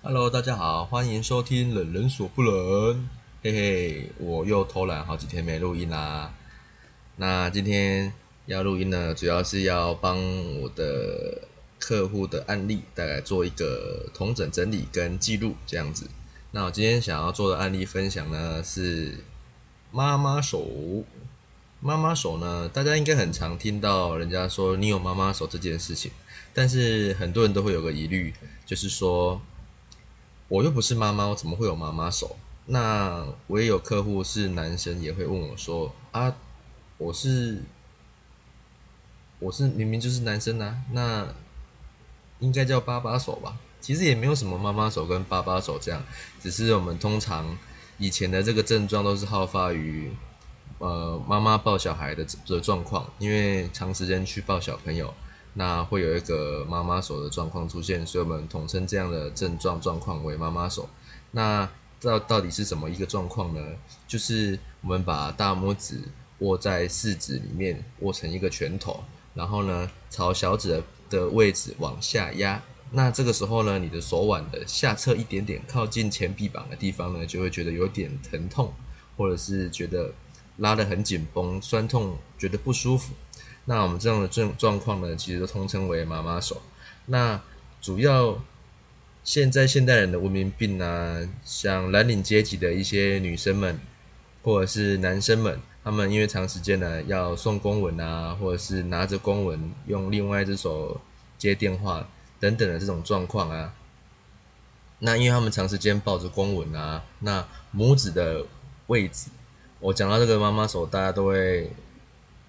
Hello，大家好，欢迎收听《冷人所不能》。嘿嘿，我又偷懒好几天没录音啦。那今天要录音呢，主要是要帮我的客户的案例，大概做一个同整整理跟记录这样子。那我今天想要做的案例分享呢，是妈妈手。妈妈手呢，大家应该很常听到人家说你有妈妈手这件事情，但是很多人都会有个疑虑，就是说。我又不是妈妈，我怎么会有妈妈手？那我也有客户是男生，也会问我说：“啊，我是我是明明就是男生啊，那应该叫爸爸手吧？其实也没有什么妈妈手跟爸爸手这样，只是我们通常以前的这个症状都是好发于呃妈妈抱小孩的的状况，因为长时间去抱小朋友。”那会有一个妈妈手的状况出现，所以我们统称这样的症状状况为妈妈手。那到到底是什么一个状况呢？就是我们把大拇指握在四指里面，握成一个拳头，然后呢朝小指的位置往下压。那这个时候呢，你的手腕的下侧一点点靠近前臂膀的地方呢，就会觉得有点疼痛，或者是觉得拉得很紧绷、酸痛，觉得不舒服。那我们这样的状状况呢，其实都通称为妈妈手。那主要现在现代人的文明病啊，像蓝领阶级的一些女生们，或者是男生们，他们因为长时间呢要送公文啊，或者是拿着公文用另外一只手接电话等等的这种状况啊，那因为他们长时间抱着公文啊，那拇指的位置，我讲到这个妈妈手，大家都会。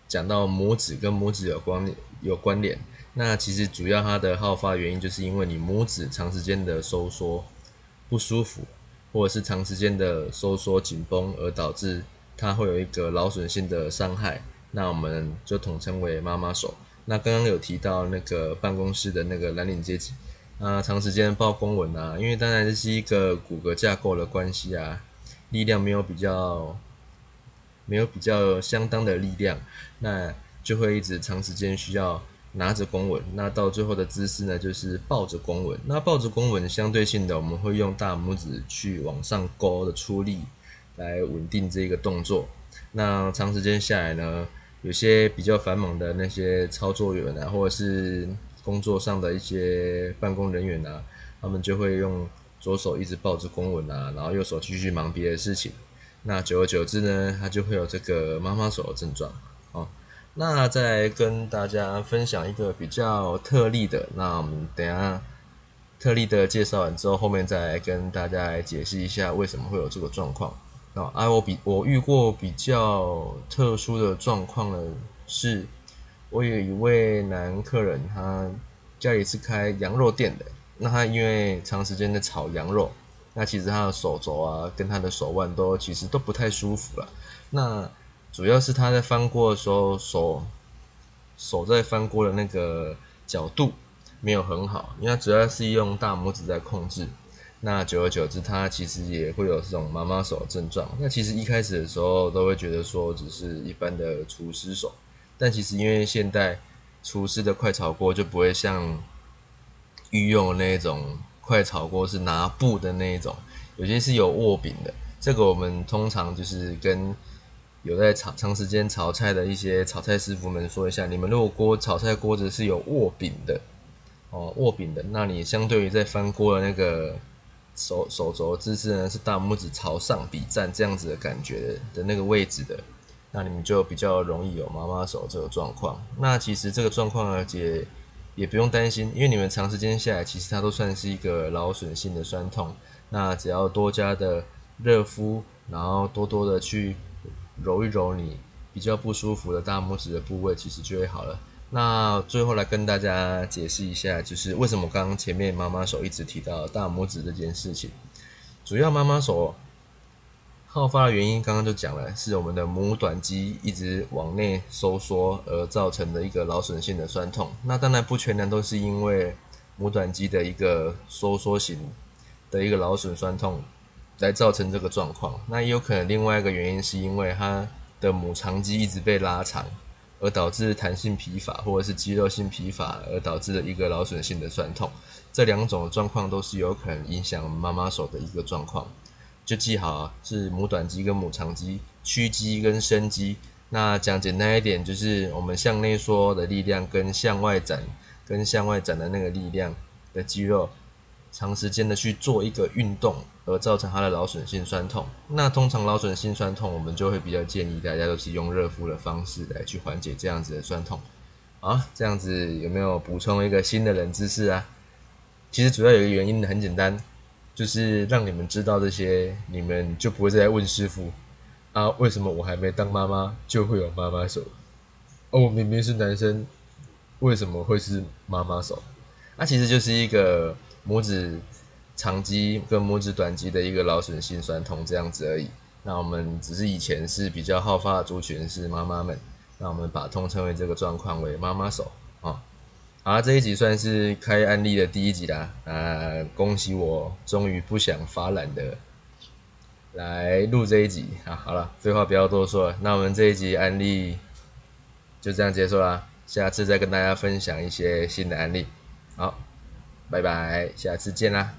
讲到拇指跟拇指有关有关联，那其实主要它的好发原因就是因为你拇指长时间的收缩不舒服，或者是长时间的收缩紧绷而导致它会有一个劳损性的伤害，那我们就统称为妈妈手。那刚刚有提到那个办公室的那个蓝领阶级，啊，长时间报公文啊，因为当然这是一个骨骼架构的关系啊，力量没有比较。没有比较相当的力量，那就会一直长时间需要拿着公文，那到最后的姿势呢，就是抱着公文。那抱着公文，相对性的我们会用大拇指去往上勾的出力来稳定这个动作。那长时间下来呢，有些比较繁忙的那些操作员啊，或者是工作上的一些办公人员啊，他们就会用左手一直抱着公文啊，然后右手继续忙别的事情。那久而久之呢，它就会有这个妈妈手的症状。哦，那再跟大家分享一个比较特例的。那我们等下特例的介绍完之后，后面再跟大家来解释一下为什么会有这个状况。啊，我比我遇过比较特殊的状况呢，是我有一位男客人，他家里是开羊肉店的。那他因为长时间的炒羊肉。那其实他的手肘啊，跟他的手腕都其实都不太舒服了。那主要是他在翻锅的时候，手手在翻锅的那个角度没有很好，因为他主要是用大拇指在控制。那久而久之，他其实也会有这种妈妈手的症状。那其实一开始的时候都会觉得说只是一般的厨师手，但其实因为现代厨师的快炒锅就不会像御用那种。快炒锅是拿布的那一种，有些是有握柄的。这个我们通常就是跟有在炒长时间炒菜的一些炒菜师傅们说一下，你们如果锅炒菜锅子是有握柄的，哦，握柄的，那你相对于在翻锅的那个手手肘姿势呢，是大拇指朝上比赞这样子的感觉的那个位置的，那你们就比较容易有妈妈手这个状况。那其实这个状况呢，也。也不用担心，因为你们长时间下来，其实它都算是一个劳损性的酸痛。那只要多加的热敷，然后多多的去揉一揉你比较不舒服的大拇指的部位，其实就会好了。那最后来跟大家解释一下，就是为什么刚刚前面妈妈手一直提到大拇指这件事情，主要妈妈手。好发的原因刚刚就讲了，是我们的拇短肌一直往内收缩而造成的一个劳损性的酸痛。那当然不全然都是因为拇短肌的一个收缩型的一个劳损酸痛来造成这个状况。那也有可能另外一个原因是因为它的母长肌一直被拉长，而导致弹性疲乏，或者是肌肉性疲乏而导致的一个劳损性的酸痛，这两种状况都是有可能影响妈妈手的一个状况。就记好啊是母短肌跟母长肌、屈肌跟伸肌。那讲简单一点，就是我们向内缩的力量跟向外展、跟向外展的那个力量的肌肉，长时间的去做一个运动。而造成它的劳损性酸痛。那通常劳损性酸痛，我们就会比较建议大家都是用热敷的方式来去缓解这样子的酸痛。啊，这样子有没有补充一个新的冷知识啊？其实主要有一个原因很简单，就是让你们知道这些，你们就不会再问师傅啊，为什么我还没当妈妈就会有妈妈手？哦，我明明是男生，为什么会是妈妈手？那其实就是一个拇指。长肌跟拇指短肌的一个劳损性酸痛这样子而已。那我们只是以前是比较好发的族群是妈妈们，那我们把通称为这个状况为妈妈手啊。好，这一集算是开案例的第一集啦。啊，恭喜我终于不想发懒的来录这一集啊。好了，废话不要多说了，那我们这一集案例就这样结束啦。下次再跟大家分享一些新的案例。好，拜拜，下次见啦。